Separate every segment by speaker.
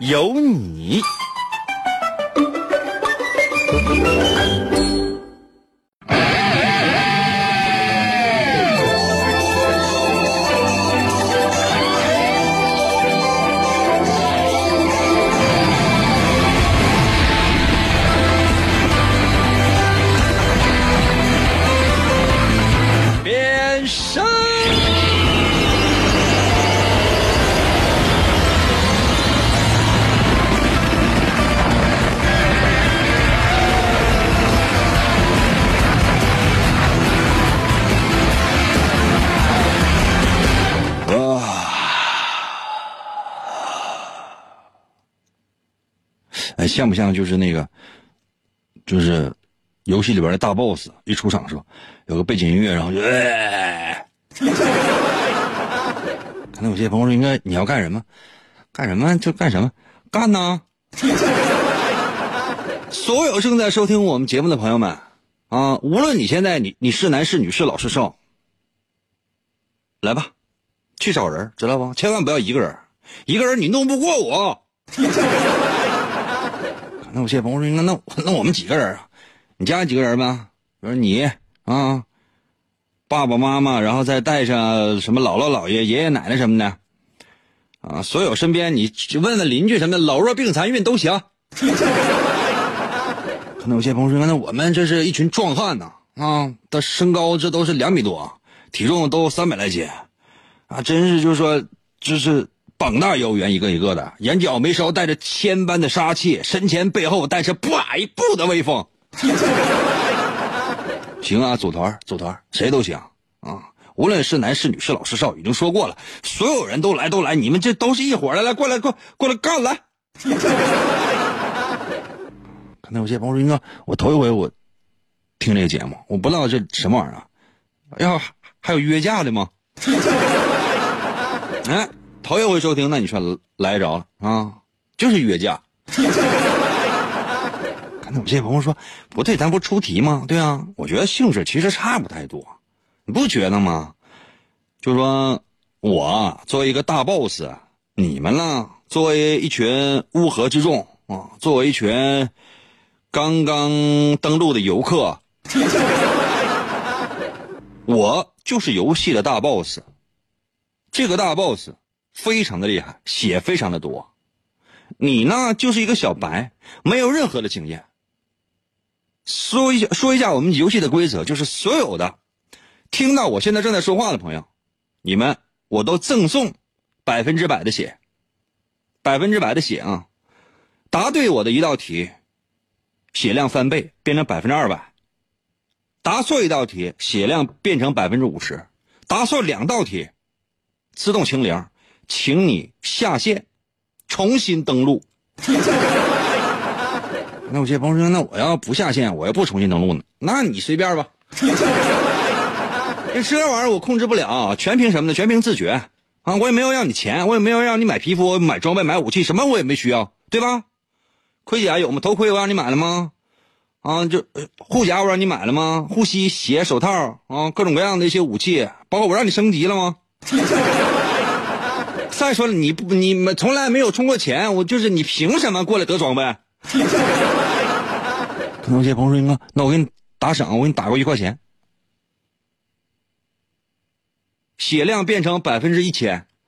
Speaker 1: 有你。
Speaker 2: 像不像就是那个，就是游戏里边的大 boss 一出场的时候，有个背景音乐，然后就，可能有些朋友说，应该你要干什么？干什么就干什么，干呐！所有正在收听我们节目的朋友们啊，无论你现在你你是男是女是老是少，来吧，去找人，知道不？千万不要一个人，一个人你弄不过我。那有些朋友说，那那那我们几个人啊？你家几个人呗？比如你啊，爸爸妈妈，然后再带上什么姥姥姥爷、爷爷奶奶什么的，啊，所有身边你问问邻居什么的，老弱病残孕都行。可能有些朋友说，那我们这是一群壮汉呐，啊，的身高这都是两米多，体重都三百来斤，啊，真是就是说，就是。膀大腰圆，一个一个的，眼角眉梢带着千般的杀气，身前背后带着百步的威风。行啊，组团组团，谁都行啊，无论是男是女是老是少，已经说过了，所有人都来都来，你们这都是一伙的，来过来过过来干来。可能有些朋友说，应该我头一回我听这个节目，我不知道这什么玩意儿，要还有约架的吗？哎。头一回收听，那你说来着了啊？就是约架。可能有些朋友说不对，咱不出题吗？对啊，我觉得性质其实差不太多，你不觉得吗？就说我作为一个大 boss，你们呢作为一群乌合之众啊，作为一群刚刚登陆的游客，我就是游戏的大 boss。这个大 boss。非常的厉害，血非常的多。你呢，就是一个小白，没有任何的经验。说一下，说一下我们游戏的规则，就是所有的听到我现在正在说话的朋友，你们我都赠送百分之百的血，百分之百的血啊！答对我的一道题，血量翻倍变成百分之二百；答错一道题，血量变成百分之五十；答错两道题，自动清零。请你下线，重新登录。那有些朋友说，那我要不下线，我要不重新登录呢？那你随便吧。这 这玩意儿我控制不了，全凭什么呢？全凭自觉啊！我也没有要你钱，我也没有让你买皮肤、买装备、买武器，什么我也没需要，对吧？盔甲有吗？头盔我让你买了吗？啊，就护甲我让你买了吗？护膝、鞋、手套啊，各种各样的一些武器，包括我让你升级了吗？再说了，你不，你们从来没有充过钱，我就是你凭什么过来得装备？可能有些朋友说：“那我给你打赏，我给你打过一块钱，血量变成百分之一千。”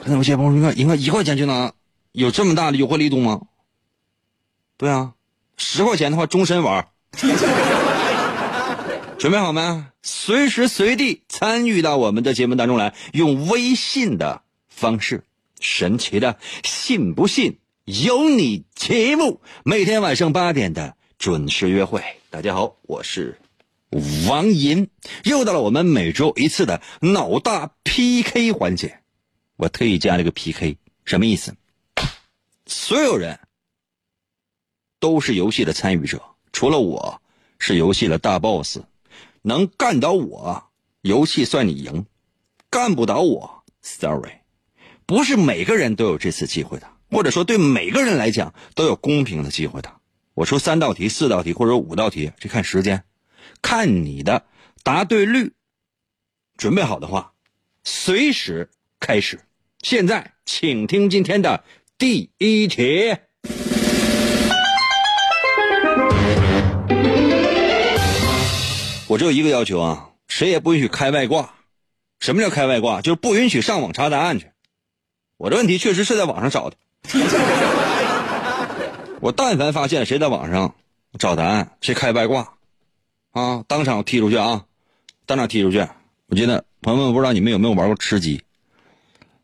Speaker 2: 可能有些朋友说：“应该一块钱就能有这么大的优惠力度吗？”对啊，十块钱的话终身玩。准备好没？随时随地参与到我们的节目当中来，用微信的方式，神奇的信不信由你节目，每天晚上八点的准时约会。大家好，我是王银，又到了我们每周一次的脑大 PK 环节。我特意加了个 PK，什么意思？所有人都是游戏的参与者，除了我是游戏的大 boss，能干倒我，游戏算你赢；干不倒我，sorry。不是每个人都有这次机会的，或者说对每个人来讲都有公平的机会的。我出三道题、四道题或者五道题，这看时间，看你的答对率。准备好的话，随时开始。现在，请听今天的第一题。我只有一个要求啊，谁也不允许开外挂。什么叫开外挂？就是不允许上网查答案去。我这问题确实是在网上找的。我但凡发现谁在网上找答案，谁开外挂，啊，当场踢出去啊，当场踢出去。我觉得朋友们不知道你们有没有玩过吃鸡，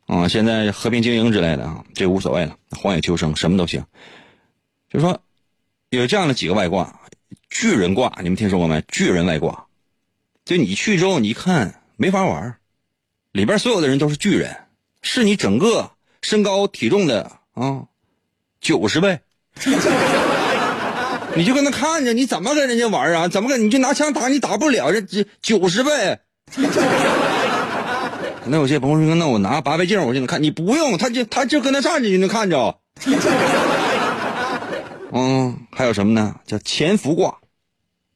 Speaker 2: 啊，现在和平精英之类的啊，这无所谓了，荒野求生什么都行。就说有这样的几个外挂。巨人挂，你们听说过没？巨人外挂，就你去之后，你一看没法玩，里边所有的人都是巨人，是你整个身高体重的啊九十倍，你就跟他看着，你怎么跟人家玩啊？怎么跟你就拿枪打，你打不了，这这九十倍。那有些朋友说，那我拿八倍镜我就能看，你不用，他就他就跟他站着就能看着。嗯，还有什么呢？叫潜伏挂，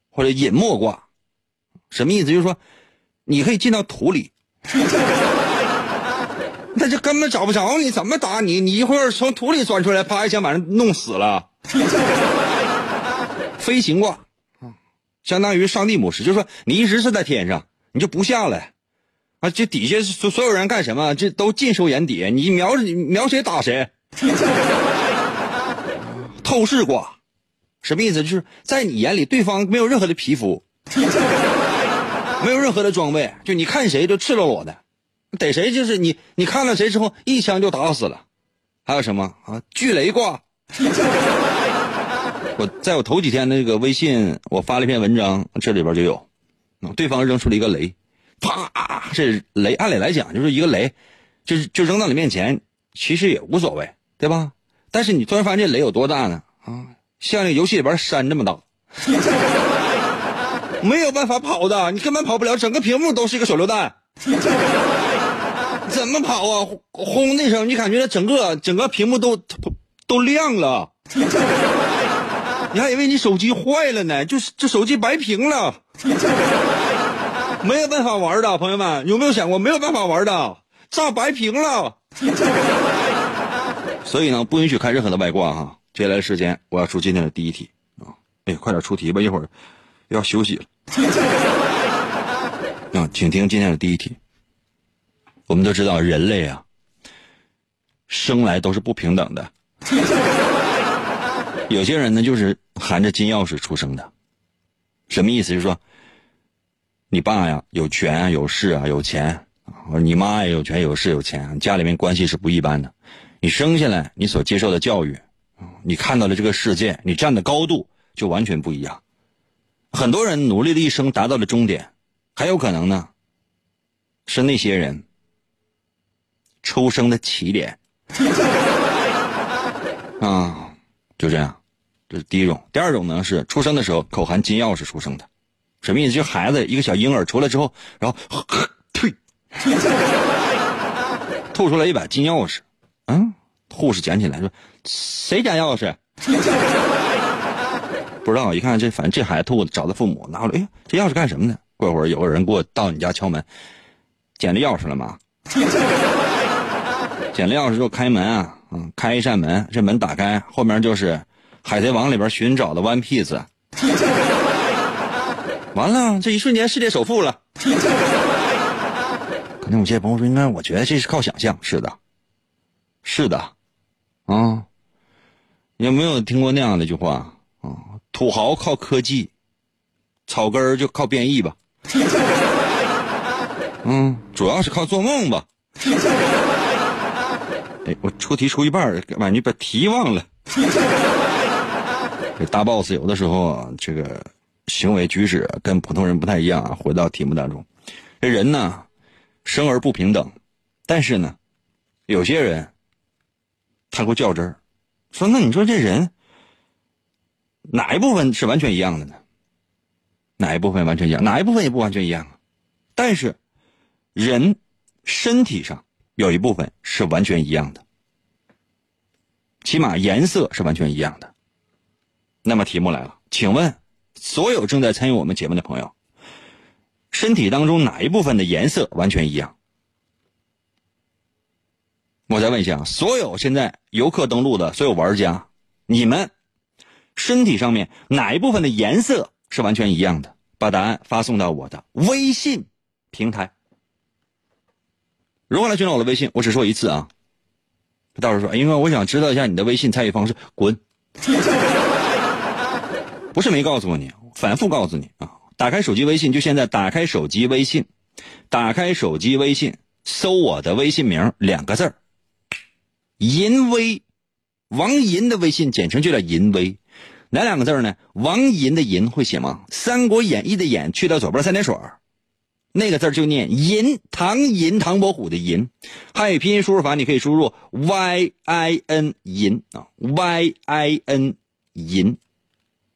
Speaker 2: 或者隐没挂，什么意思？就是说，你可以进到土里，那就根本找不着你，怎么打你？你一会儿从土里钻出来，啪一枪把人弄死了。飞行挂，相当于上帝模式，就是说你一直是在天上，你就不下来，啊，这底下所所有人干什么？这都尽收眼底，你瞄你瞄谁打谁。透视挂，什么意思？就是在你眼里，对方没有任何的皮肤，没有任何的装备，就你看谁就赤裸裸的，逮谁就是你，你看了谁之后一枪就打死了。还有什么啊？巨雷挂。我在我头几天那个微信，我发了一篇文章，这里边就有，对方扔出了一个雷，啪，这雷按理来讲就是一个雷，就是就扔到你面前，其实也无所谓，对吧？但是你突然发现这雷有多大呢？啊，像那游戏里边山这么大，没有办法跑的，你根本跑不了，整个屏幕都是一个手榴弹，怎么跑啊？轰的一声，你感觉整个整个屏幕都都都亮了，你还以为你手机坏了呢，就是这手机白屏了，没有办法玩的，朋友们有没有想过没有办法玩的，炸白屏了。所以呢，不允许开任何的外挂哈。接下来的时间，我要出今天的第一题啊！哎，快点出题吧，一会儿要休息了。啊，请听今天的第一题。我们都知道，人类啊，生来都是不平等的。有些人呢，就是含着金钥匙出生的。什么意思？就是说，你爸呀有权，有势啊，有钱啊；你妈也有权有势有钱，家里面关系是不一般的。你生下来，你所接受的教育，你看到的这个世界，你站的高度就完全不一样。很多人努力的一生达到了终点，还有可能呢，是那些人出生的起点。啊，就这样，这是第一种。第二种呢是出生的时候口含金钥匙出生的，什么意思？就孩子一个小婴儿出来之后，然后 呸，吐出来一把金钥匙。嗯，护士捡起来说：“谁家钥匙？” 不知道，一看这，反正这孩子吐，找他父母拿过来。哎，这钥匙干什么呢？过会儿有个人给我到你家敲门，捡着钥匙了吗？捡了钥匙就开门啊，嗯，开一扇门，这门打开，后面就是《海贼王》里边寻找的 One Piece。完了，这一瞬间世界首富了。可能有些朋友说，应该，我觉得这是靠想象，是的。是的，啊，有没有听过那样的一句话啊？土豪靠科技，草根儿就靠变异吧。嗯，主要是靠做梦吧。哎，我出题出一半，完你把题忘了。这大 boss 有的时候啊，这个行为举止跟普通人不太一样啊。回到题目当中，这人呢，生而不平等，但是呢，有些人。太过较真儿，说那你说这人哪一部分是完全一样的呢？哪一部分完全一样？哪一部分也不完全一样啊？但是人身体上有一部分是完全一样的，起码颜色是完全一样的。那么题目来了，请问所有正在参与我们节目的朋友，身体当中哪一部分的颜色完全一样？我再问一下，所有现在游客登录的所有玩家，你们身体上面哪一部分的颜色是完全一样的？把答案发送到我的微信平台。如何来寻找我的微信？我只说一次啊。到时候说，因为我想知道一下你的微信参与方式，滚！不是没告诉过你，反复告诉你啊。打开手机微信，就现在打开手机微信，打开手机微信，搜我的微信名两个字儿。淫威，王淫的微信简称就叫淫威，哪两个字呢？王淫的淫会写吗？《三国演义》的演去掉左边三点水那个字就念银，唐寅，唐伯虎的银。汉语拼音输入法你可以输入 y i n 银啊，y i n 银。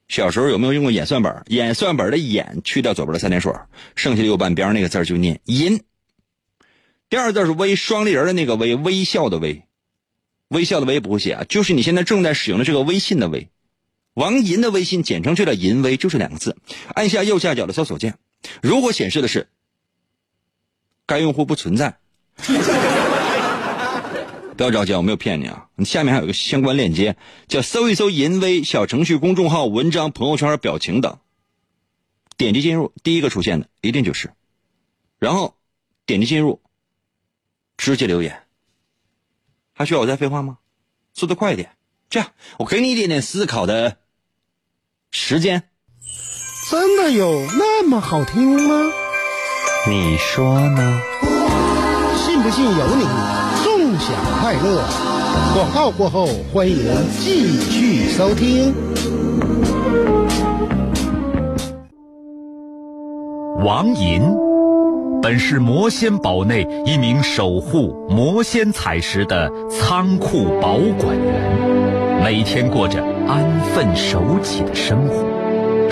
Speaker 2: 小时候有没有用过演算本？演算本的演去掉左边的三点水剩下的右半边那个字就念银。第二字是微，双立人的那个微，微笑的微。微笑的微不会写啊，就是你现在正在使用的这个微信的微，王银的微信简称就叫银微，就是两个字。按下右下角的搜索键，如果显示的是该用户不存在，不要着急，我没有骗你啊。你下面还有一个相关链接，叫搜一搜银微小程序、公众号、文章、朋友圈、表情等，点击进入，第一个出现的一定就是，然后点击进入，直接留言。还需要我再废话吗？速度快一点，这样我给你一点点思考的时间。
Speaker 3: 真的有那么好听吗？
Speaker 1: 你说呢？
Speaker 3: 信不信由你。纵享快乐。广告过后，欢迎继续收听。
Speaker 4: 王银。本是魔仙堡内一名守护魔仙彩石的仓库保管员，每天过着安分守己的生活。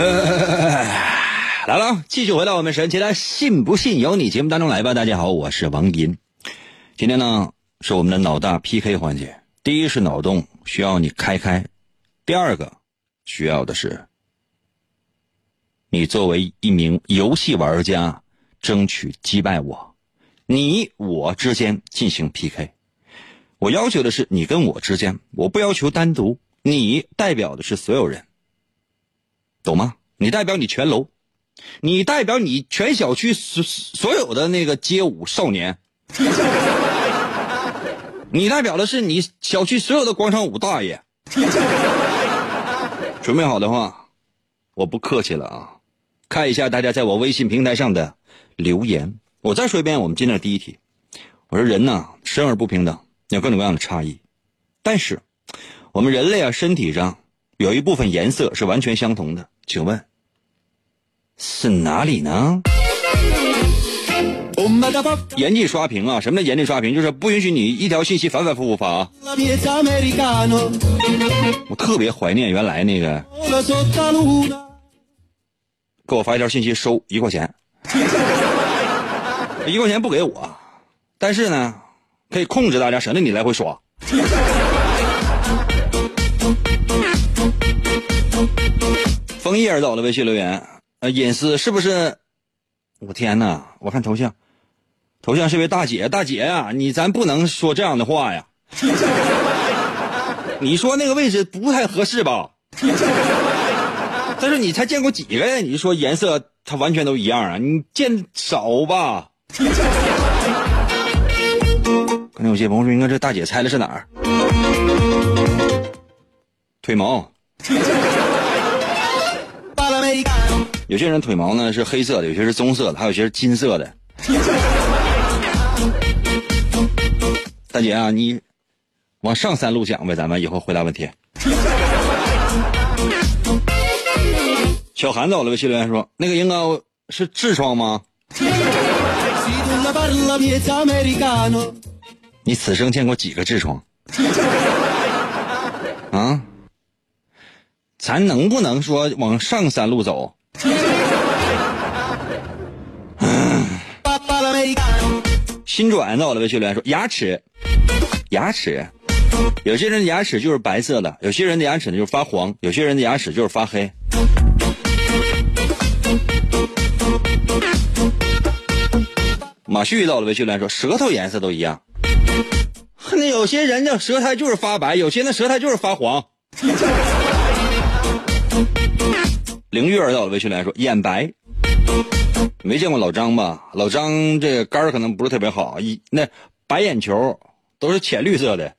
Speaker 2: 来了，继续回到我们神奇的“信不信由你”节目当中来吧。大家好，我是王银，今天呢是我们的脑大 PK 环节。第一是脑洞需要你开开。第二个需要的是，你作为一名游戏玩家，争取击败我，你我之间进行 PK。我要求的是你跟我之间，我不要求单独。你代表的是所有人，懂吗？你代表你全楼，你代表你全小区所所有的那个街舞少年，你代表的是你小区所有的广场舞大爷。准备好的话，我不客气了啊！看一下大家在我微信平台上的留言。我再说一遍，我们今天的第一题。我说人呢，生而不平等，有各种各样的差异。但是，我们人类啊，身体上有一部分颜色是完全相同的。请问是哪里呢？严禁刷屏啊！什么叫严禁刷屏？就是不允许你一条信息反反复复发啊！我特别怀念原来那个，给我发一条信息收一块钱，一块钱不给我，但是呢，可以控制大家，省得你来回刷。枫叶儿走了微信留言，呃，隐私是不是？我天哪！我看头像，头像是位大姐，大姐呀、你咱不能说这样的话呀。你说那个位置不太合适吧？但是你才见过几个呀？你说颜色它完全都一样啊？你见少吧？可能有些朋友说，应该这大姐猜的是哪儿？腿毛。有些人腿毛呢是黑色的，有些是棕色的，还有些是金色的。大姐啊，你往上三路讲呗，咱们以后回答问题。小韩走了，微信留言说：“那个应该是痔疮吗？你此生见过几个痔疮？啊？咱能不能说往上三路走？新转到了微信留言说牙齿，牙齿，有些人的牙齿就是白色的，有些人的牙齿呢就是发黄，有些人的牙齿就是发黑。马旭到了微信留言说舌头颜色都一样，那有些人的舌苔就是发白，有些人的舌苔就是发黄。凌月儿到了微信留言说眼白。没见过老张吧？老张这肝儿可能不是特别好，一那白眼球都是浅绿色的。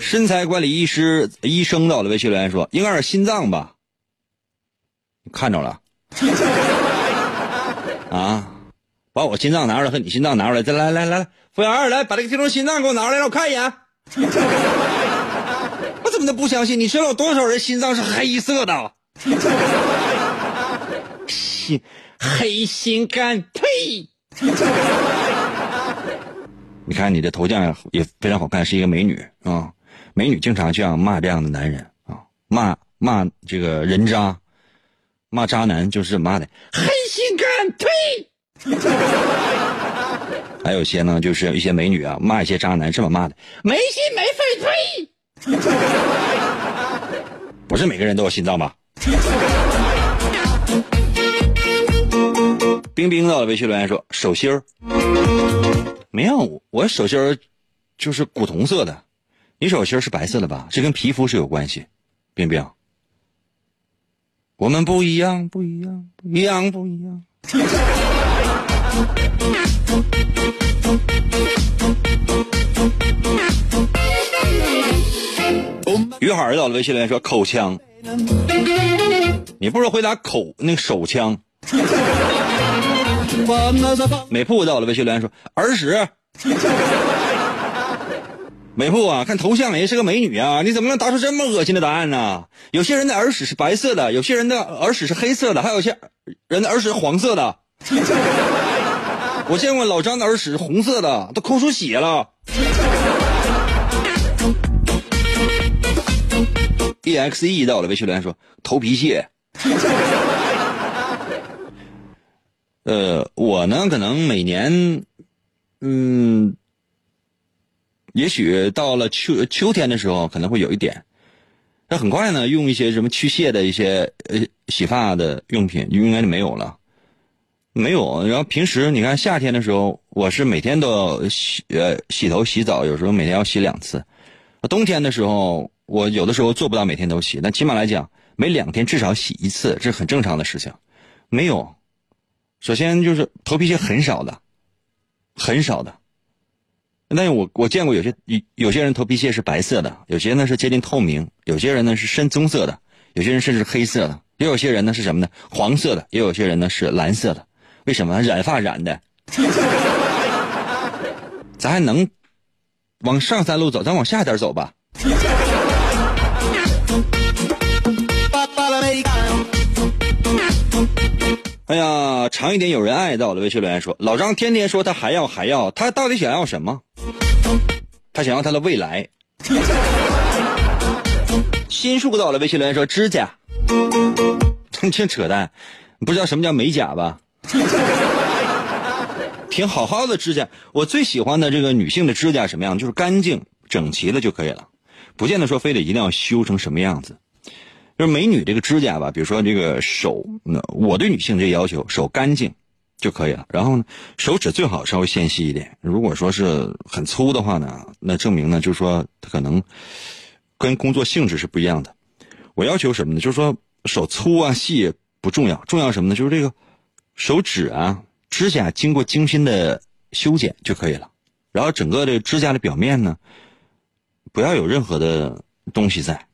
Speaker 2: 身材管理医师医生到了微信留言说应该是心脏吧？你看着了？啊！把我心脏拿出来和你心脏拿出来，再来来来来，服务员来把这个听众心脏给我拿出来，让我看一眼。我怎么都不相信？你知道有多少人心脏是黑色的？心黑心肝，呸！你看你的头像也非常好看，是一个美女啊。美女经常这样骂这样的男人啊，骂骂这个人渣，骂渣男就是骂的黑心肝，呸！还有些呢，就是一些美女啊，骂一些渣男这么骂的，没心没肺，呸！不是每个人都有心脏吧？冰冰到了微信留言说手心儿没有，我手心儿就是古铜色的，你手心儿是白色的吧？这跟皮肤是有关系。冰冰，我们不一样，不一样，不一样，不一样。于海儿到了微信留言说口腔，你不如回答口那个手枪。美铺到了微信留言说耳屎。美铺啊，看头像也是个美女啊，你怎么能答出这么恶心的答案呢？有些人的耳屎是白色的，有些人的耳屎是黑色的，还有些人的耳屎是黄色的。我见过老张的耳屎是红色的，都抠出血了。Exe 到了微信留言说头皮屑。呃，我呢，可能每年，嗯，也许到了秋秋天的时候，可能会有一点。那很快呢，用一些什么去屑的一些呃洗发的用品，应该就没有了。没有。然后平时你看夏天的时候，我是每天都要洗呃洗头洗澡，有时候每天要洗两次。冬天的时候，我有的时候做不到每天都洗，但起码来讲，每两天至少洗一次，这是很正常的事情。没有。首先就是头皮屑很少的，很少的。那我我见过有些有有些人头皮屑是白色的，有些呢是接近透明，有些人呢是深棕色的，有些人甚至黑色的，也有些人呢是什么呢？黄色的，也有些人呢是蓝色的。为什么？染发染的。咱还能往上三路走，咱往下点走吧。哎呀，长一点有人爱到了。微信留言说：“老张天天说他还要还要，他到底想要什么？他想要他的未来。”心树到了。微信留言说：“指甲。”净扯淡，不知道什么叫美甲吧？挺好好的指甲，我最喜欢的这个女性的指甲什么样？就是干净整齐的就可以了，不见得说非得一定要修成什么样子。就是美女这个指甲吧，比如说这个手，那我对女性这要求，手干净就可以了。然后呢，手指最好稍微纤细一点。如果说是很粗的话呢，那证明呢，就是说他可能跟工作性质是不一样的。我要求什么呢？就是说手粗啊细不重要，重要什么呢？就是这个手指啊指甲经过精心的修剪就可以了。然后整个这指甲的表面呢，不要有任何的东西在。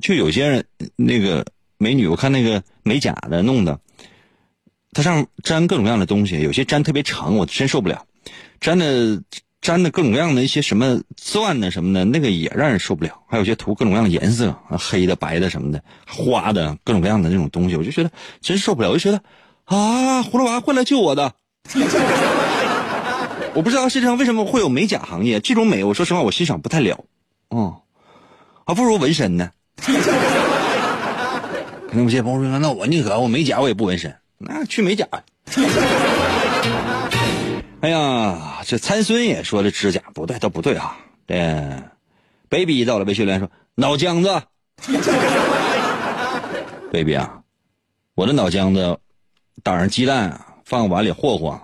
Speaker 2: 就有些人那个美女，我看那个美甲的弄的，它上粘各种各样的东西，有些粘特别长，我真受不了。粘的粘的各种各样的一些什么钻的什么的，那个也让人受不了。还有些涂各种各样的颜色，黑的、白的什么的，花的各种各样的那种东西，我就觉得真受不了。我就觉得啊，葫芦娃会来救我的。我不知道世界上为什么会有美甲行业，这种美，我说实话我欣赏不太了。哦，还不如纹身呢。可能有些朋友说：“那我宁可我美甲，我也不纹身。那去美甲。”哎呀，这参孙也说这指甲不对，都不对啊。这 baby 到了微信留言说：“脑浆子，baby 啊，我的脑浆子打上鸡蛋，放碗里和和，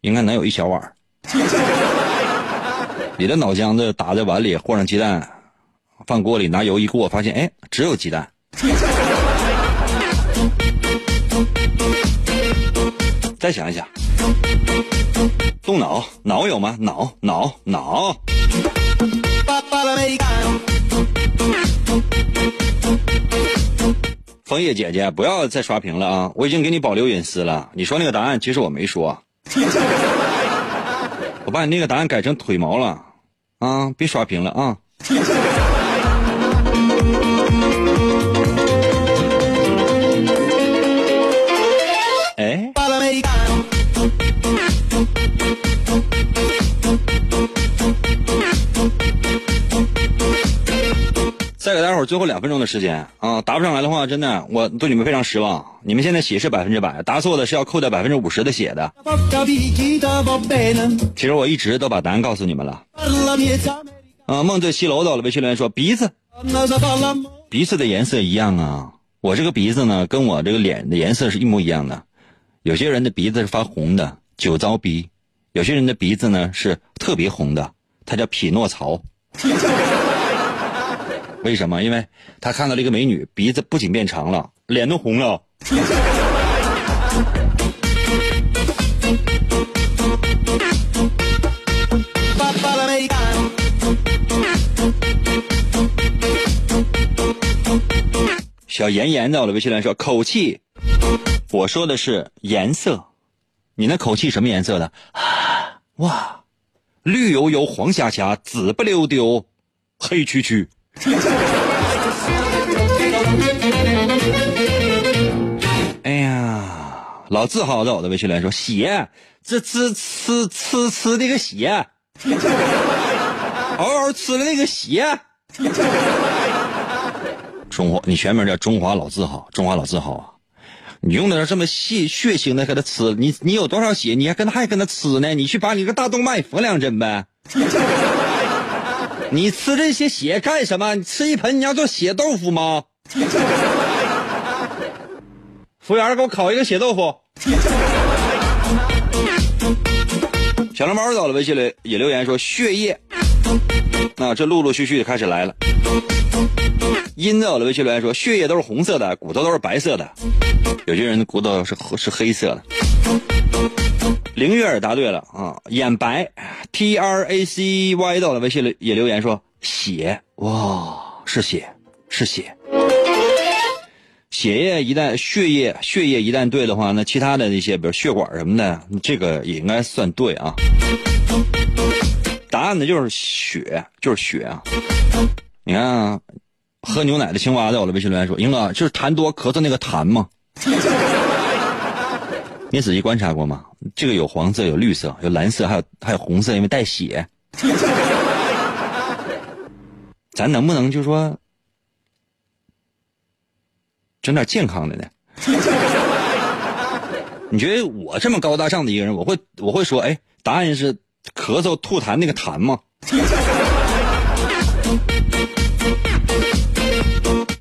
Speaker 2: 应该能有一小碗。你的脑浆子打在碗里，和上鸡蛋。”放锅里拿油一过，发现哎，只有鸡蛋。再想一想，动脑，脑有吗？脑脑脑。枫叶姐姐，不要再刷屏了啊！我已经给你保留隐私了。你说那个答案，其实我没说。我把你那个答案改成腿毛了啊！别刷屏了啊！再给大伙儿最后两分钟的时间啊！答不上来的话，真的我对你们非常失望。你们现在血是百分之百，答错的是要扣掉百分之五十的血的。其实我一直都把答案告诉你们了。啊，梦醉西楼到了，微信留言说鼻子，鼻子的颜色一样啊。我这个鼻子呢，跟我这个脸的颜色是一模一样的。有些人的鼻子是发红的，酒糟鼻；有些人的鼻子呢是特别红的，它叫匹诺曹。为什么？因为他看到了一个美女，鼻子不仅变长了，脸都红了。小妍妍在我的微信来说口气，我说的是颜色，你那口气什么颜色的？哇，绿油油，黄霞霞，紫不溜丢，黑黢黢。哎呀，老自豪在我的微信里说血，这吃吃吃吃那个血，嗷嗷吃了那个血。中华，你全名叫中华老字号，中华老字号啊！你用的这么细血腥的给他吃，你你有多少血？你还跟他还跟他吃呢？你去把你个大动脉缝两针呗。你吃这些血干什么？你吃一盆你要做血豆腐吗？服务员，给我烤一个血豆腐。小蓝猫到了，微信里也留言说血液。那这陆陆续续的开始来了。阴到了，微信留言说血液都是红色的，骨头都是白色的。有些人的骨头是是黑色的。凌月儿答对了啊，眼白，T R A C Y 到了，微信里也留言说血，哇，是血，是血。血液一旦血液血液一旦对的话，那其他的那些比如血管什么的，这个也应该算对啊。答案呢就是血，就是血啊。你看啊，喝牛奶的青蛙在我的微信留言说，英哥就是痰多咳嗽那个痰吗？你仔细观察过吗？这个有黄色，有绿色，有蓝色，还有还有红色，因为带血。咱能不能就说整点健康的呢？你觉得我这么高大上的一个人，我会我会说，哎，答案是咳嗽吐痰那个痰吗？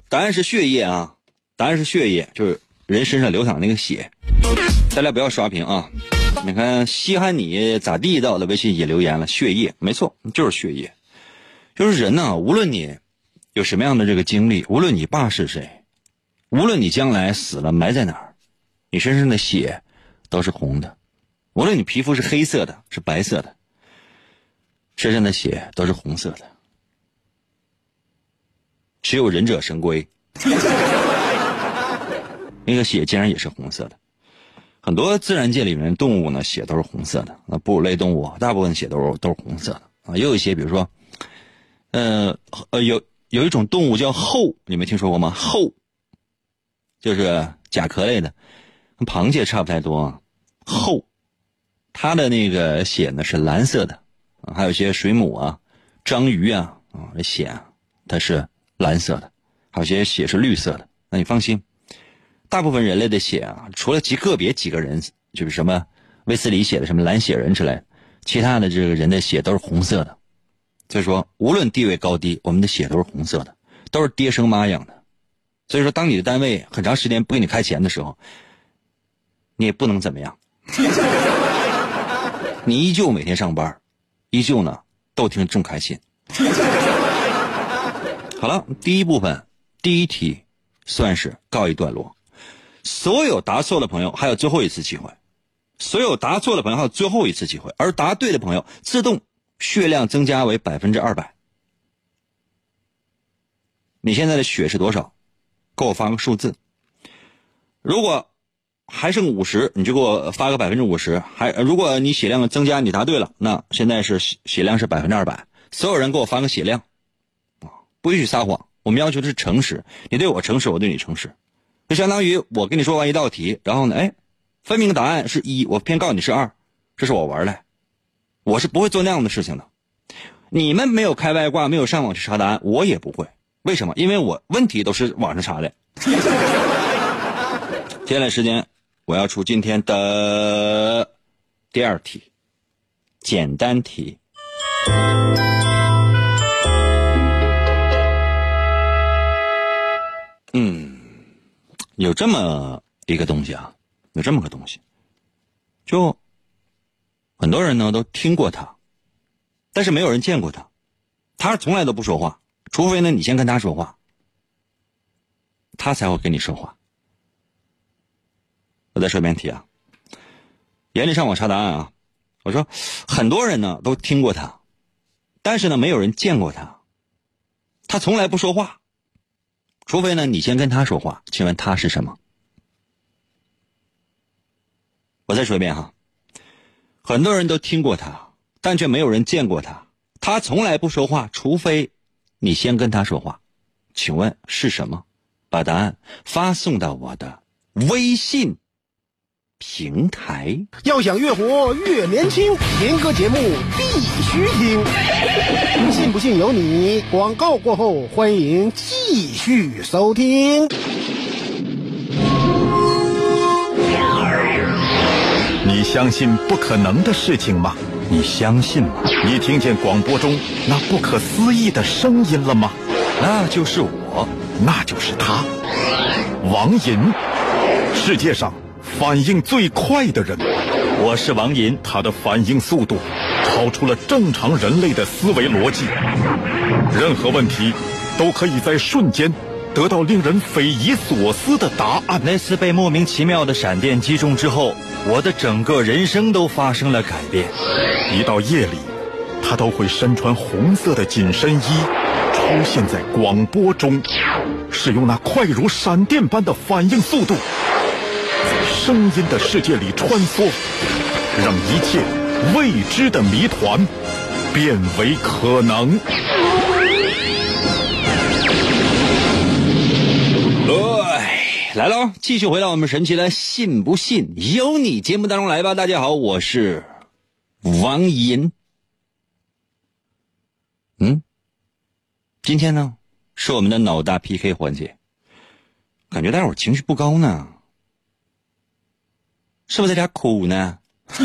Speaker 2: 答案是血液啊，答案是血液，就是人身上流淌那个血。大家不要刷屏啊！你看稀罕你咋地到的微信也留言了，血液没错，就是血液，就是人呢，无论你有什么样的这个经历，无论你爸是谁，无论你将来死了埋在哪儿，你身上的血都是红的，无论你皮肤是黑色的，是白色的，身上的血都是红色的。只有忍者神龟，那个血竟然也是红色的。很多自然界里面动物呢，血都是红色的。那哺乳类动物大部分血都是都是红色的啊。也有一些，比如说，呃呃，有有一种动物叫后，你没听说过吗？后就是甲壳类的，跟螃蟹差不太多。后，它的那个血呢是蓝色的。还有一些水母啊、章鱼啊啊，这血啊它是。蓝色的，还有些血是绿色的。那你放心，大部分人类的血啊，除了极个别几个人，就是什么威斯里写的什么蓝血人之类，其他的这个人的血都是红色的。所以说，无论地位高低，我们的血都是红色的，都是爹生妈养的。所以说，当你的单位很长时间不给你开钱的时候，你也不能怎么样，你依旧每天上班，依旧呢都挺正开心。好了，第一部分，第一题，算是告一段落。所有答错的朋友还有最后一次机会，所有答错的朋友还有最后一次机会，而答对的朋友自动血量增加为百分之二百。你现在的血是多少？给我发个数字。如果还剩五十，你就给我发个百分之五十。还如果你血量增加，你答对了，那现在是血量是百分之二百。所有人给我发个血量。不允许撒谎，我们要求的是诚实。你对我诚实，我对你诚实。就相当于我跟你说完一道题，然后呢，哎，分明答案是一，我偏告诉你是二，这是我玩的，我是不会做那样的事情的。你们没有开外挂，没有上网去查答案，我也不会。为什么？因为我问题都是网上查的。接下来时间，我要出今天的第二题，简单题。嗯，有这么一个东西啊，有这么个东西，就很多人呢都听过他，但是没有人见过他，他从来都不说话，除非呢你先跟他说话，他才会跟你说话。我再说一遍题啊，严厉上网查答案啊，我说很多人呢都听过他，但是呢没有人见过他，他从来不说话。除非呢，你先跟他说话，请问他是什么？我再说一遍哈，很多人都听过他，但却没有人见过他。他从来不说话，除非你先跟他说话，请问是什么？把答案发送到我的微信平台。
Speaker 3: 要想越活越年轻，听歌节目必须听。信不信由你。广告过后，欢迎继续收听。
Speaker 5: 你相信不可能的事情吗？
Speaker 1: 你相信吗？
Speaker 5: 你听见广播中那不可思议的声音了吗？
Speaker 1: 那就是我，
Speaker 5: 那就是他，王银，世界上反应最快的人。
Speaker 1: 我是王银，
Speaker 5: 他的反应速度超出了正常人类的思维逻辑，任何问题都可以在瞬间得到令人匪夷所思的答案。
Speaker 1: 那次被莫名其妙的闪电击中之后，我的整个人生都发生了改变。
Speaker 5: 一到夜里，他都会身穿红色的紧身衣，出现在广播中，使用那快如闪电般的反应速度，在声音的世界里穿梭，让一切未知的谜团变为可能。
Speaker 2: 哎，来喽！继续回到我们神奇的“信不信由你”节目当中来吧。大家好，我是王银。嗯，今天呢是我们的脑大 PK 环节，感觉大伙儿情绪不高呢，是不是在家哭呢？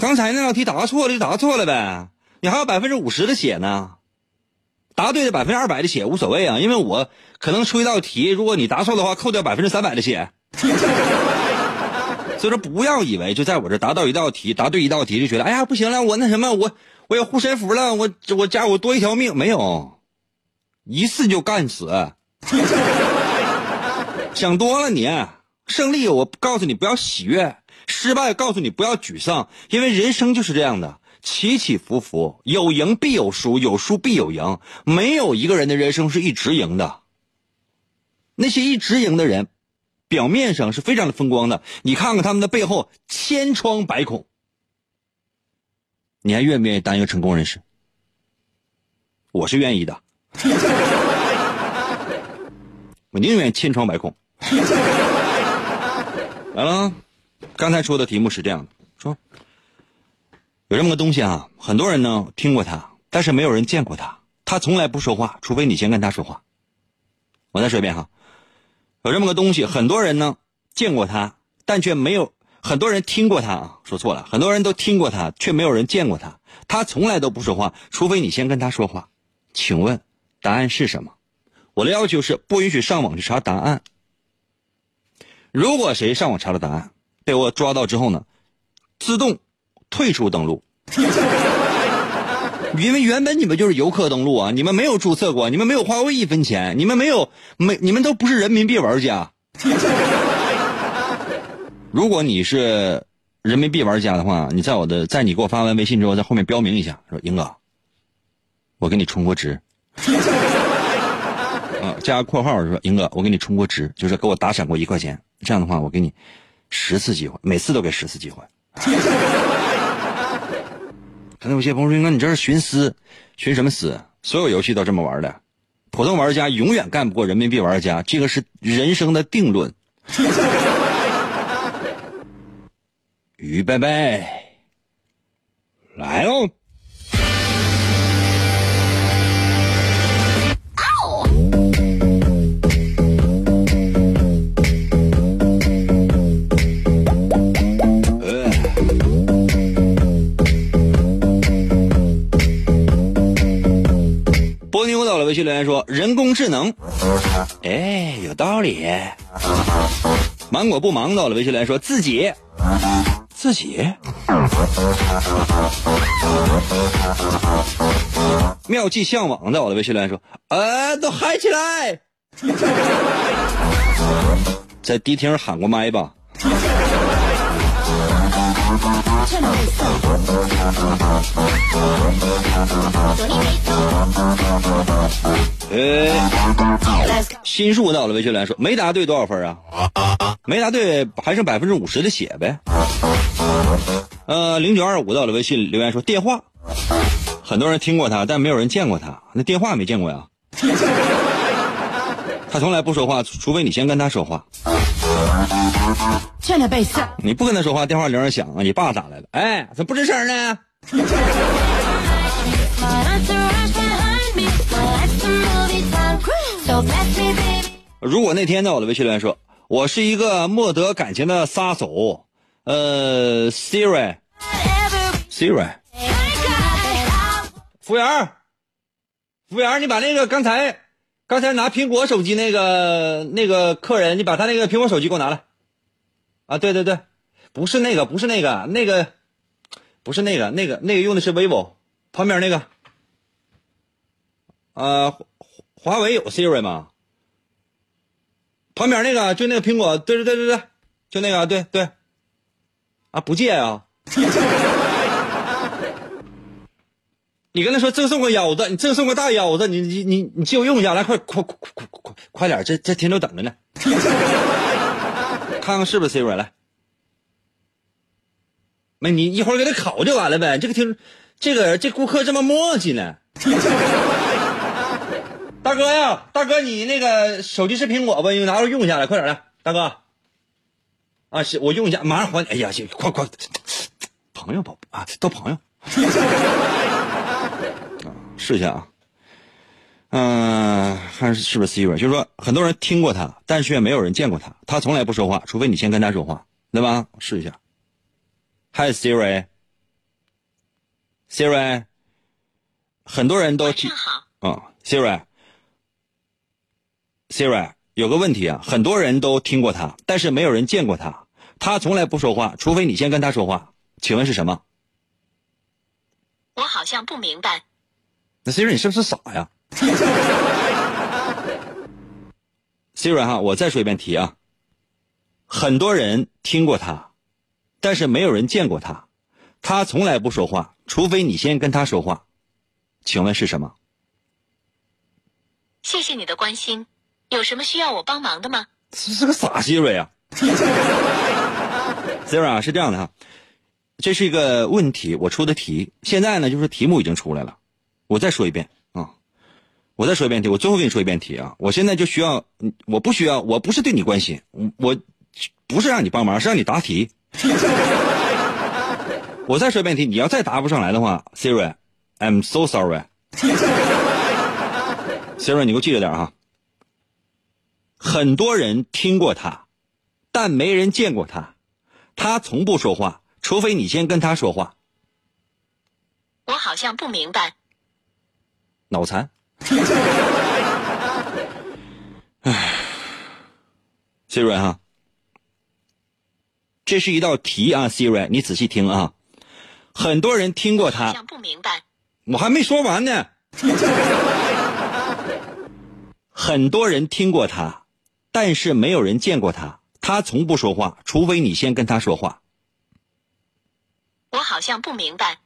Speaker 2: 刚才那道题答错了就答错了呗，你还有百分之五十的血呢。答对的百分之二百的血无所谓啊，因为我可能出一道题，如果你答错的话，扣掉百分之三百的血。所以说，不要以为就在我这答到一道题，答对一道题就觉得，哎呀，不行了，我那什么，我我有护身符了，我我家我多一条命没有，一次就干死。想多了你，胜利我告诉你不要喜悦，失败告诉你不要沮丧，因为人生就是这样的，起起伏伏，有赢必有输，有输必有赢，没有一个人的人生是一直赢的。那些一直赢的人。表面上是非常的风光的，你看看他们的背后千疮百孔。你还愿不愿意当一个成功人士？我是愿意的，我宁愿千疮百孔。来了，刚才说的题目是这样的：说有这么个东西啊，很多人呢听过它，但是没有人见过它。它从来不说话，除非你先跟他说话。我再说一遍哈。有这么个东西，很多人呢见过它，但却没有很多人听过它啊。说错了，很多人都听过它，却没有人见过它。它从来都不说话，除非你先跟他说话。请问答案是什么？我的要求是不允许上网去查答案。如果谁上网查了答案，被我抓到之后呢，自动退出登录。因为原本你们就是游客登录啊，你们没有注册过，你们没有花过一分钱，你们没有没你们都不是人民币玩家。如果你是人民币玩家的话，你在我的在你给我发完微信之后，在后面标明一下，说英哥，我给你充过值。啊，加括号说英哥，我给你充过值，就是给我打赏过一块钱。这样的话，我给你十次机会，每次都给十次机会。可能有些朋友说：“那，你这是寻思，寻什么思？所有游戏都这么玩的，普通玩家永远干不过人民币玩家，这个是人生的定论。”预备备，来喽！微信留言说：“人工智能，哎，有道理。”芒果不忙到了，微信留言说：“自己，自己。”妙计向往的。”我的，微信留言说：“呃，都嗨起来，在迪厅喊过麦吧。”呃，心术到了，微信来说没答对多少分啊？没答对还剩百分之五十的血呗。呃，零九二五到了，微信留言说电话，很多人听过他，但没有人见过他。那电话没见过呀？他从来不说话，除非你先跟他说话。你不跟他说话，电话铃响，你爸打来了。哎，怎么不吱声呢？如果那天在我的微信留言说，我是一个莫得感情的杀手，呃，Siri，Siri，服务员，服务员，你把那个刚才刚才拿苹果手机那个那个客人，你把他那个苹果手机给我拿来。啊，对对对，不是那个，不是那个，那个不是那个，那个那个用的是 vivo，旁边那个，呃，华为有 Siri 吗？旁边那个就那个苹果，对对对对对，就那个，对对，啊，不借啊？你跟他说赠送个腰子，你赠送个大腰子，你你你你借我用一下，来快快快快快快点，这这天都等着呢。看看是不是 Siri 来？没，你一会儿给他烤就完了呗。这个听，这个这顾客这么磨叽呢？大哥呀，大哥，你那个手机是苹果吧？你拿着用一下来，快点来，大哥。啊，是我用一下，马上还你。哎呀，行，快快，朋友宝啊，都朋友。啊，试一下啊。嗯，看是不是 Siri，就是说很多人听过他，但却没有人见过他。他从来不说话，除非你先跟他说话，对吧？试一下。Hi Siri，Siri，很多人都听。啊，Siri，Siri 有个问题啊，很多人都听过他，但是没有人见过他。他从来不说话，除非你先跟他说话。请问是什么？
Speaker 6: 我好像不明白。
Speaker 2: 那 Siri 你是不是傻呀？Siri 哈，我再说一遍题啊。很多人听过他，但是没有人见过他。他从来不说话，除非你先跟他说话。请问是什么？
Speaker 6: 谢谢你的关心，有什么需要我帮忙的吗？
Speaker 2: 这是个傻 Siri 啊！Siri 啊，是这样的哈，这是一个问题，我出的题。现在呢，就是题目已经出来了。我再说一遍啊，我再说一遍题，我最后给你说一遍题啊。我现在就需要，我不需要，我不是对你关心，我不是让你帮忙，是让你答题。我再说一遍题，你要再答不上来的话，Siri，I'm so sorry。Siri，你给我记着点哈。很多人听过他，但没人见过他。他从不说话，除非你先跟他说话。
Speaker 6: 我好像不明白。
Speaker 2: 脑残。唉，Siri 哈，这是一道题啊，Siri，你仔细听啊。很多人听过他，
Speaker 6: 不明白。
Speaker 2: 我还没说完呢。很多人听过他，但是没有人见过他。他从不说话，除非你先跟他说话。
Speaker 6: 我好像不明白。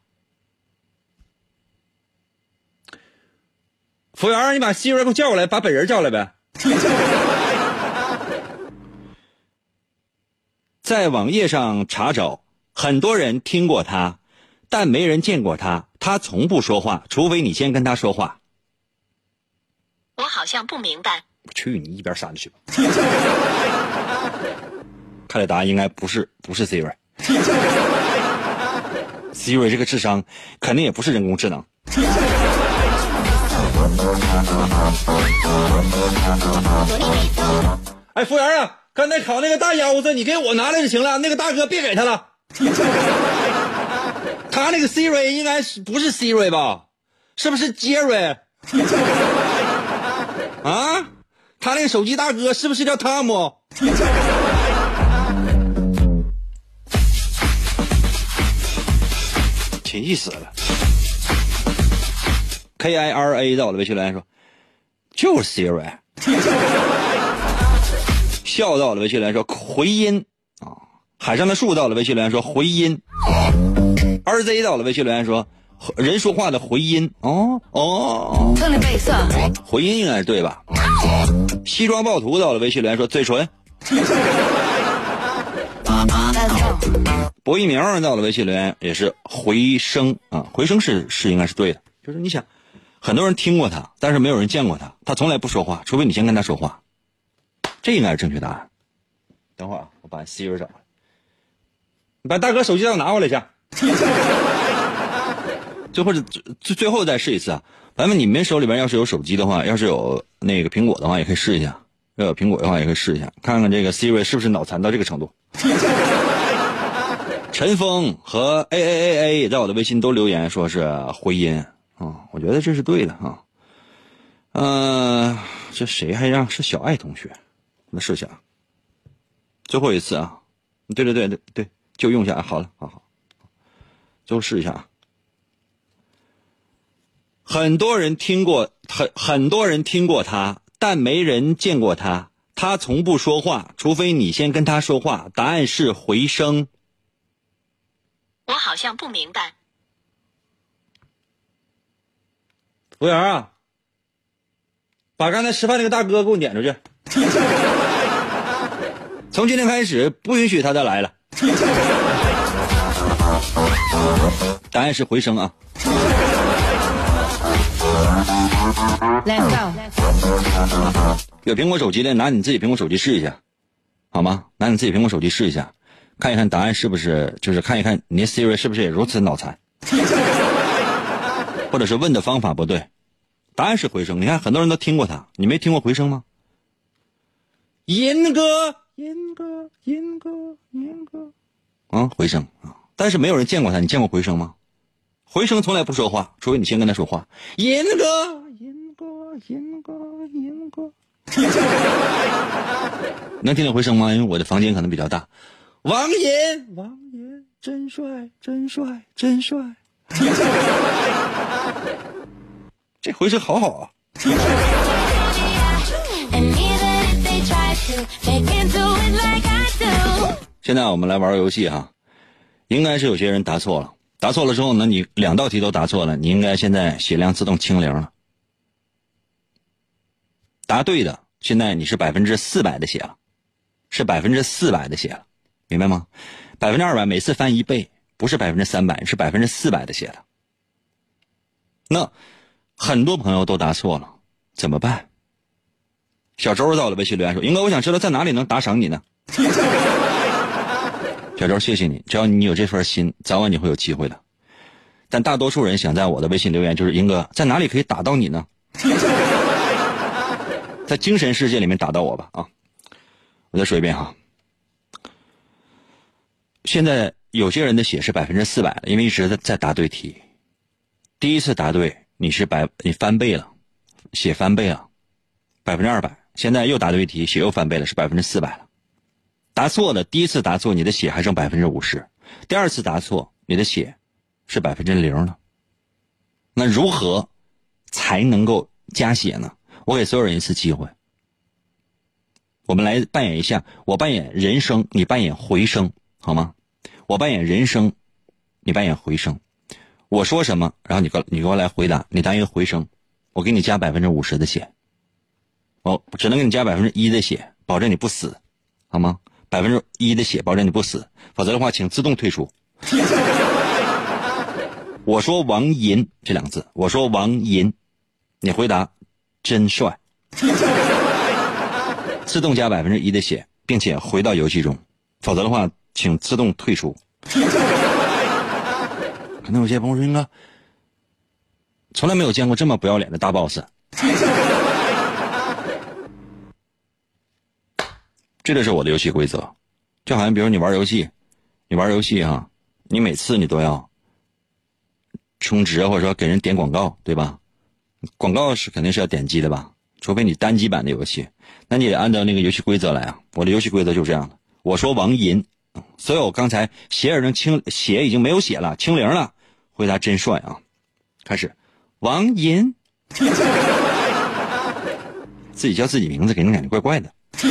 Speaker 2: 服务员，你把 Siri 给我叫过来，把本人叫来呗。在网页上查找，很多人听过他，但没人见过他。他从不说话，除非你先跟他说话。
Speaker 6: 我好像不明白。
Speaker 2: 我去你一边闪去吧！看来答案应该不是不是 Siri。Siri 这个智商肯定也不是人工智能。哎，服务员啊，刚才烤那个大腰子，你给我拿来就行了。那个大哥别给他了。他那个 Siri 应该是不是 Siri 吧？是不是 Jerry？啊，他那个手机大哥是不是叫汤姆？气死了！K I R A 在我的微信留言说，就是 Siri。笑到我的微信留言说回音啊，海上的树到了微信留言说回音，R Z 到了微信留言说人说话的回音哦哦，回音应该是对吧？西装暴徒到了微信留言说嘴唇。博一鸣到了微信留言也是回声啊，回声是是应该是对的，就是你想，很多人听过他，但是没有人见过他，他从来不说话，除非你先跟他说话，这应该是正确答案。等会儿啊，我把 Siri 找来，你把大哥手机让我拿过来一下。最后最最后再试一次啊，朋友们，你们手里边要是有手机的话，要是有那个苹果的话，也可以试一下；要有苹果的话，也可以试一下，看看这个 Siri 是不是脑残到这个程度。陈峰和 A A A A 在我的微信都留言说是回音啊，我觉得这是对的啊。嗯，这谁还让是小爱同学？我们试一下，最后一次啊！对对对对对，就用一下，好了，好好，最后试一下啊。很多人听过，很很多人听过他，但没人见过他。他从不说话，除非你先跟他说话。答案是回声。
Speaker 6: 我好像不明白。
Speaker 2: 服务员啊，把刚才吃饭那个大哥给我撵出去。从今天开始，不允许他再来了。答案是回声啊。
Speaker 7: Let's go。
Speaker 2: 有苹果手机的，拿你自己苹果手机试一下，好吗？拿你自己苹果手机试一下，看一看答案是不是，就是看一看你的 Siri 是不是也如此脑残，或者是问的方法不对。答案是回声。你看，很多人都听过他，你没听过回声吗？银哥，银哥，银哥，银哥，啊，回声啊！但是没有人见过他，你见过回声吗？回声从来不说话，除非你先跟他说话。银哥，银哥银哥，银哥，能听见回声吗？因为我的房间可能比较大。王银，王银，真帅，真帅，真帅。这回声好好啊！现在我们来玩个游戏哈，应该是有些人答错了，答错了之后呢，你两道题都答错了，你应该现在血量自动清零了。答对的，现在你是百分之四百的血了，是百分之四百的血了，明白吗？百分之二百每次翻一倍，不是百分之三百，是百分之四百的血了。那很多朋友都答错了，怎么办？小周在我的微信留言说：“英哥，我想知道在哪里能打赏你呢？” 小周，谢谢你，只要你有这份心，早晚你会有机会的。但大多数人想在我的微信留言就是：“英哥，在哪里可以打到你呢？” 在精神世界里面打到我吧啊！我再说一遍哈。现在有些人的血是百分之四百的，因为一直在在答对题。第一次答对，你是百你翻倍了，血翻倍了，百分之二百。现在又答对题，血又翻倍了，是百分之四百了。答错的，第一次答错，你的血还剩百分之五十；第二次答错，你的血是百分之零了。那如何才能够加血呢？我给所有人一次机会，我们来扮演一下，我扮演人生，你扮演回声，好吗？我扮演人生，你扮演回声。我说什么，然后你给你给我来回答，你答一个回声，我给你加百分之五十的血。我只能给你加百分之一的血，保证你不死，好吗？百分之一的血，保证你不死，否则的话，请自动退出。我说王银这两个字，我说王银，你回答真帅，自动加百分之一的血，并且回到游戏中，否则的话，请自动退出。可能有些朋友说：“哥，从来没有见过这么不要脸的大 boss。”这就是我的游戏规则，就好像比如你玩游戏，你玩游戏啊，你每次你都要充值或者说给人点广告，对吧？广告是肯定是要点击的吧？除非你单机版的游戏，那你得按照那个游戏规则来啊。我的游戏规则就是这样的。我说王银，所有刚才血已经清血已经没有血了，清零了，回答真帅啊！开始，王银，自己叫自己名字，给人感觉怪怪的。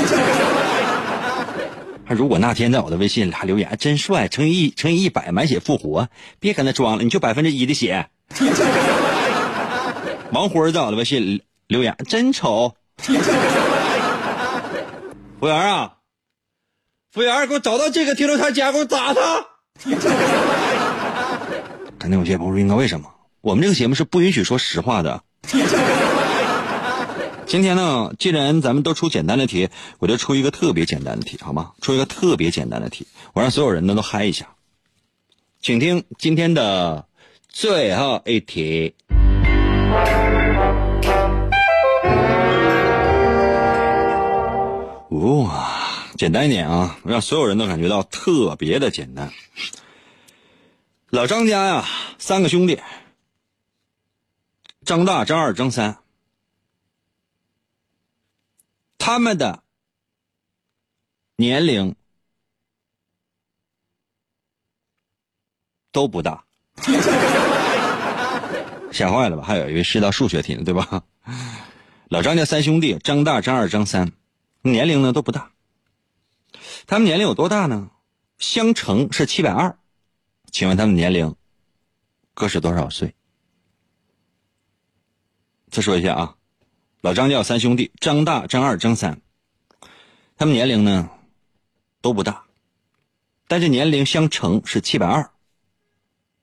Speaker 2: 如果那天在我的微信里留言真帅，乘以一乘以一百满血复活，别跟他装了，你就百分之一的血。王辉在我的微信留言真丑。服务员啊，服务员，给我找到这个停车场家，给我打他。肯定有些朋友说，应该为什么？我们这个节目是不允许说实话的。今天呢，既然咱们都出简单的题，我就出一个特别简单的题，好吗？出一个特别简单的题，我让所有人呢都嗨一下。请听今天的最后一题。哇，简单一点啊，让所有人都感觉到特别的简单。老张家呀，三个兄弟，张大、张二、张三。他们的年龄都不大，吓坏了吧？还有一位是道数学题呢，对吧？老张家三兄弟，张大、张二、张三，年龄呢都不大。他们年龄有多大呢？相乘是七百二，请问他们年龄各是多少岁？再说一下啊。老张家有三兄弟，张大、张二、张三，他们年龄呢都不大，但是年龄相乘是七百二。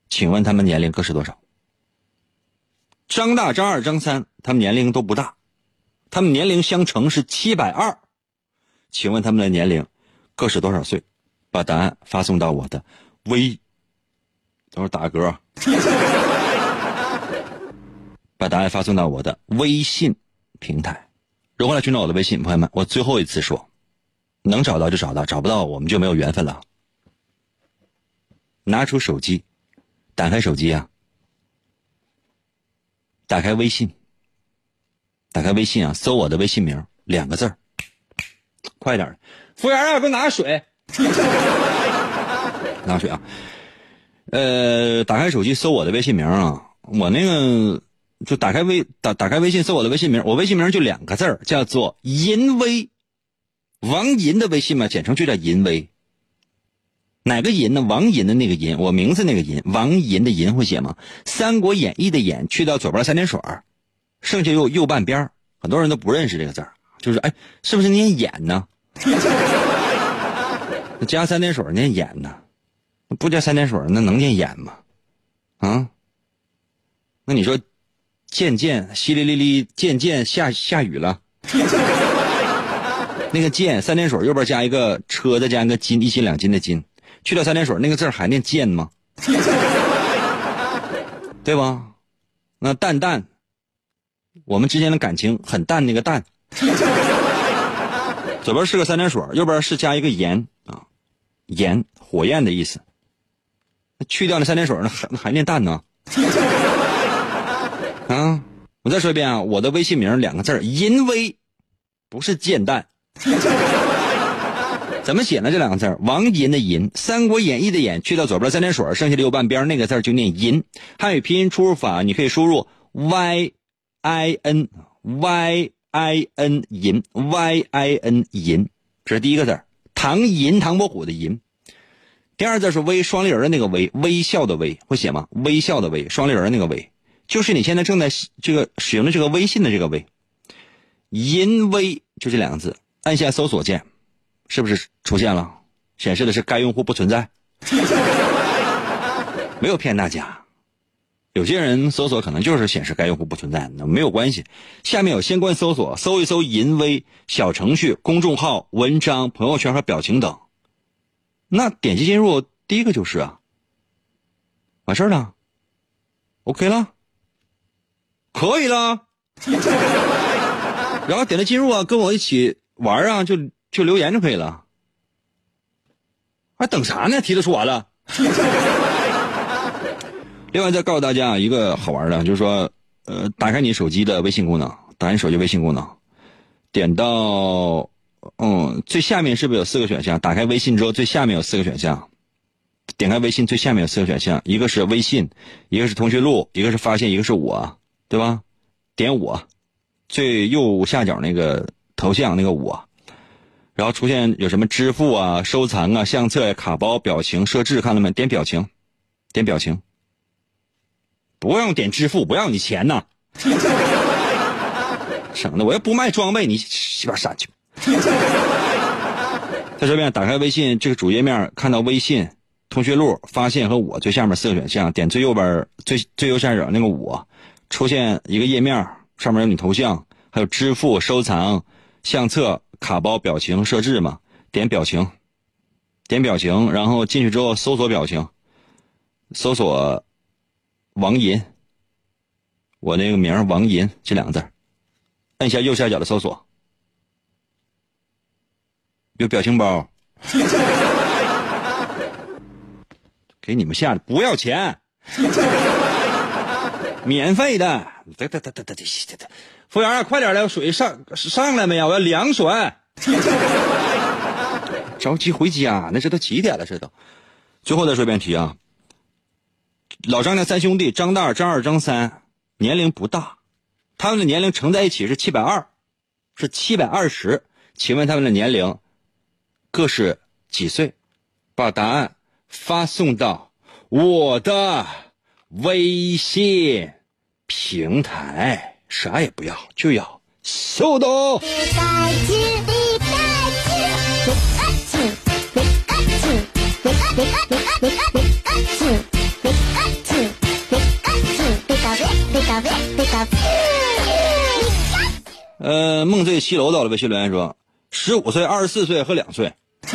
Speaker 2: 请问他们年龄各是多少？张大、张二、张三，他们年龄都不大，他们年龄相乘是七百二。请问他们的年龄各是多少岁？把答案发送到我的微，等会打嗝。把答案发送到我的微信。平台，如何来寻找我的微信？朋友们，我最后一次说，能找到就找到，找不到我们就没有缘分了。拿出手机，打开手机啊，打开微信，打开微信啊，搜我的微信名两个字儿，快点，服务员啊，给我拿个水，拿水啊。呃，打开手机搜我的微信名啊，我那个就打开微打打开微信搜我的微信名，我微信名就两个字儿，叫做银威，王银的微信嘛，简称就叫银威。哪个银呢？王银的那个银，我名字那个银，王银的银会写吗？《三国演义》的演去掉左边三点水剩下右右半边儿很多人都不认识这个字儿，就是哎，是不是念演呢？加三点水念演呢？不加三点水那能念演吗？啊？那你说，渐渐淅沥沥沥，渐渐下下雨了。那个渐三点水右边加一个车，再加一个斤，一斤两斤的斤，去掉三点水那个字还念渐吗？对吧？那淡淡，我们之间的感情很淡，那个淡，左边是个三点水，右边是加一个炎啊，炎火焰的意思。去掉那三点水，那还还念淡呢？啊！我再说一遍啊，我的微信名两个字淫威，不是贱蛋。怎么写呢？这两个字王银的银，《三国演义》的演去掉左边三点水，剩下的右半边那个字就念银。汉语拼音输入法，你可以输入 y i n y i n 银 y i n 银，这是第一个字唐寅唐伯虎的寅。第二字是微双立人的那个微，微笑的微，会写吗？微笑的微，双立人的那个微，就是你现在正在这个使用的这个微信的这个微。淫微就这两个字，按下搜索键，是不是出现了？显示的是该用户不存在，没有骗大家。有些人搜索可能就是显示该用户不存在，那没有关系。下面有相关搜索，搜一搜“淫微”小程序、公众号、文章、朋友圈和表情等。那点击进入，第一个就是啊，完事儿了，OK 了，可以了，然后点了进入啊，跟我一起玩啊，就就留言就可以了，还等啥呢？题都说完了。另外再告诉大家一个好玩的，就是说，呃，打开你手机的微信功能，打开你手机微信功能，点到。嗯，最下面是不是有四个选项？打开微信之后，最下面有四个选项。点开微信最下面有四个选项，一个是微信，一个是通讯录，一个是发现，一个是我，对吧？点我，最右下角那个头像那个我，然后出现有什么支付啊、收藏啊、相册、卡包、表情设置，看到没？点表情，点表情，不用点支付，不要你钱呐，省得我又不卖装备，你媳妇删去。在这边打开微信这个主页面，看到微信通讯录、发现和我最下面四个选项，点最右边最最右下角那个我，出现一个页面，上面有你头像，还有支付、收藏、相册、卡包、表情设置嘛？点表情，点表情，然后进去之后搜索表情，搜索王银，我那个名王银这两个字，按下右下角的搜索。有表情包，给你们下的不要钱，免费的。得得得得得得得，服务员，快点来，水上上来没有？我要凉水。着急回家，那这都几点了？这都。最后再说一遍题啊。老张家三兄弟张大、张二、张三年龄不大，他们的年龄乘在一起是七百二，是七百二十。请问他们的年龄？各是几岁？把答案发送到我的微信平台。啥也不要，就要速度。呃，梦醉西楼到了，微信留言说：十五岁、二十四岁和两岁。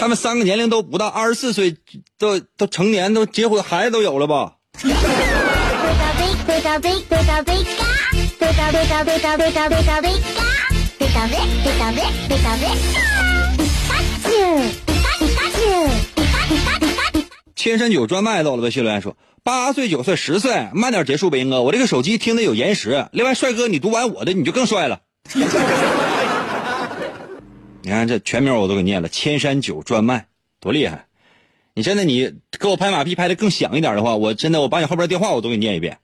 Speaker 2: 他们三个年龄都不大，二十四岁都都成年，都结婚，孩子都有了吧？千山酒专卖到了，微信留言说八岁、九岁、十岁，慢点结束呗，英哥，我这个手机听的有延时。另外，帅哥，你读完我的你就更帅了。你看这全名我都给念了，千山九专卖，多厉害！你真的你给我拍马屁拍的更响一点的话，我真的我把你后边电话我都给你念一遍。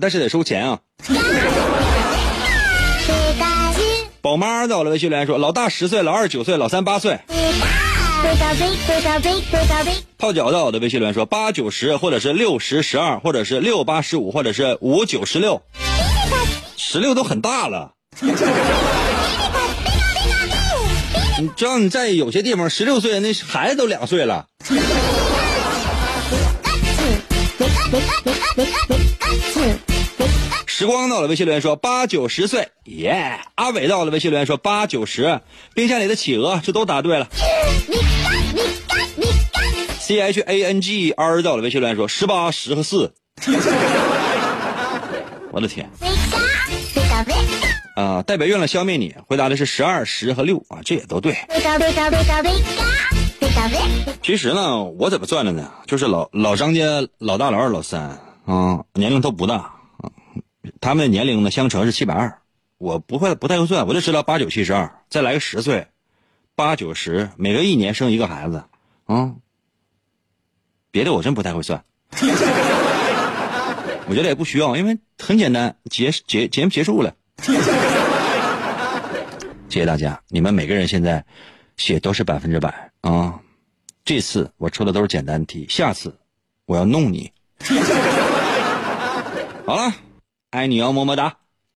Speaker 2: 但是得收钱啊！宝妈在我的微信留言说：老大十岁，老二九岁，老三八岁。泡脚到我的微信留言说：八九十，或者是六十十二，或者是六八十五，或者是五九十六。十六都很大了。你知道你在有些地方，十六岁那孩子都两岁了。时光到了，微信留言说八九十岁，耶！阿伟到了，微信留言说八九十，冰箱里的企鹅，这都答对了。C H A N G R 到了，微信留言说十八十和四，我的天！啊，代表月亮消灭你，回答的是十二十和六啊，这也都对。其实呢，我怎么算的呢？就是老老张家老大、老二、老三啊，年龄都不大，他们的年龄呢相乘是七百二，我不会不太会算，我就知道八九七十二，再来个十岁，八九十，每隔一年生一个孩子啊。别的我真不太会算，我觉得也不需要，因为很简单，结结节目结束了。谢谢大家，你们每个人现在写都是百分之百啊！这次我出的都是简单题，下次我要弄你。好了，爱你哦，么么哒。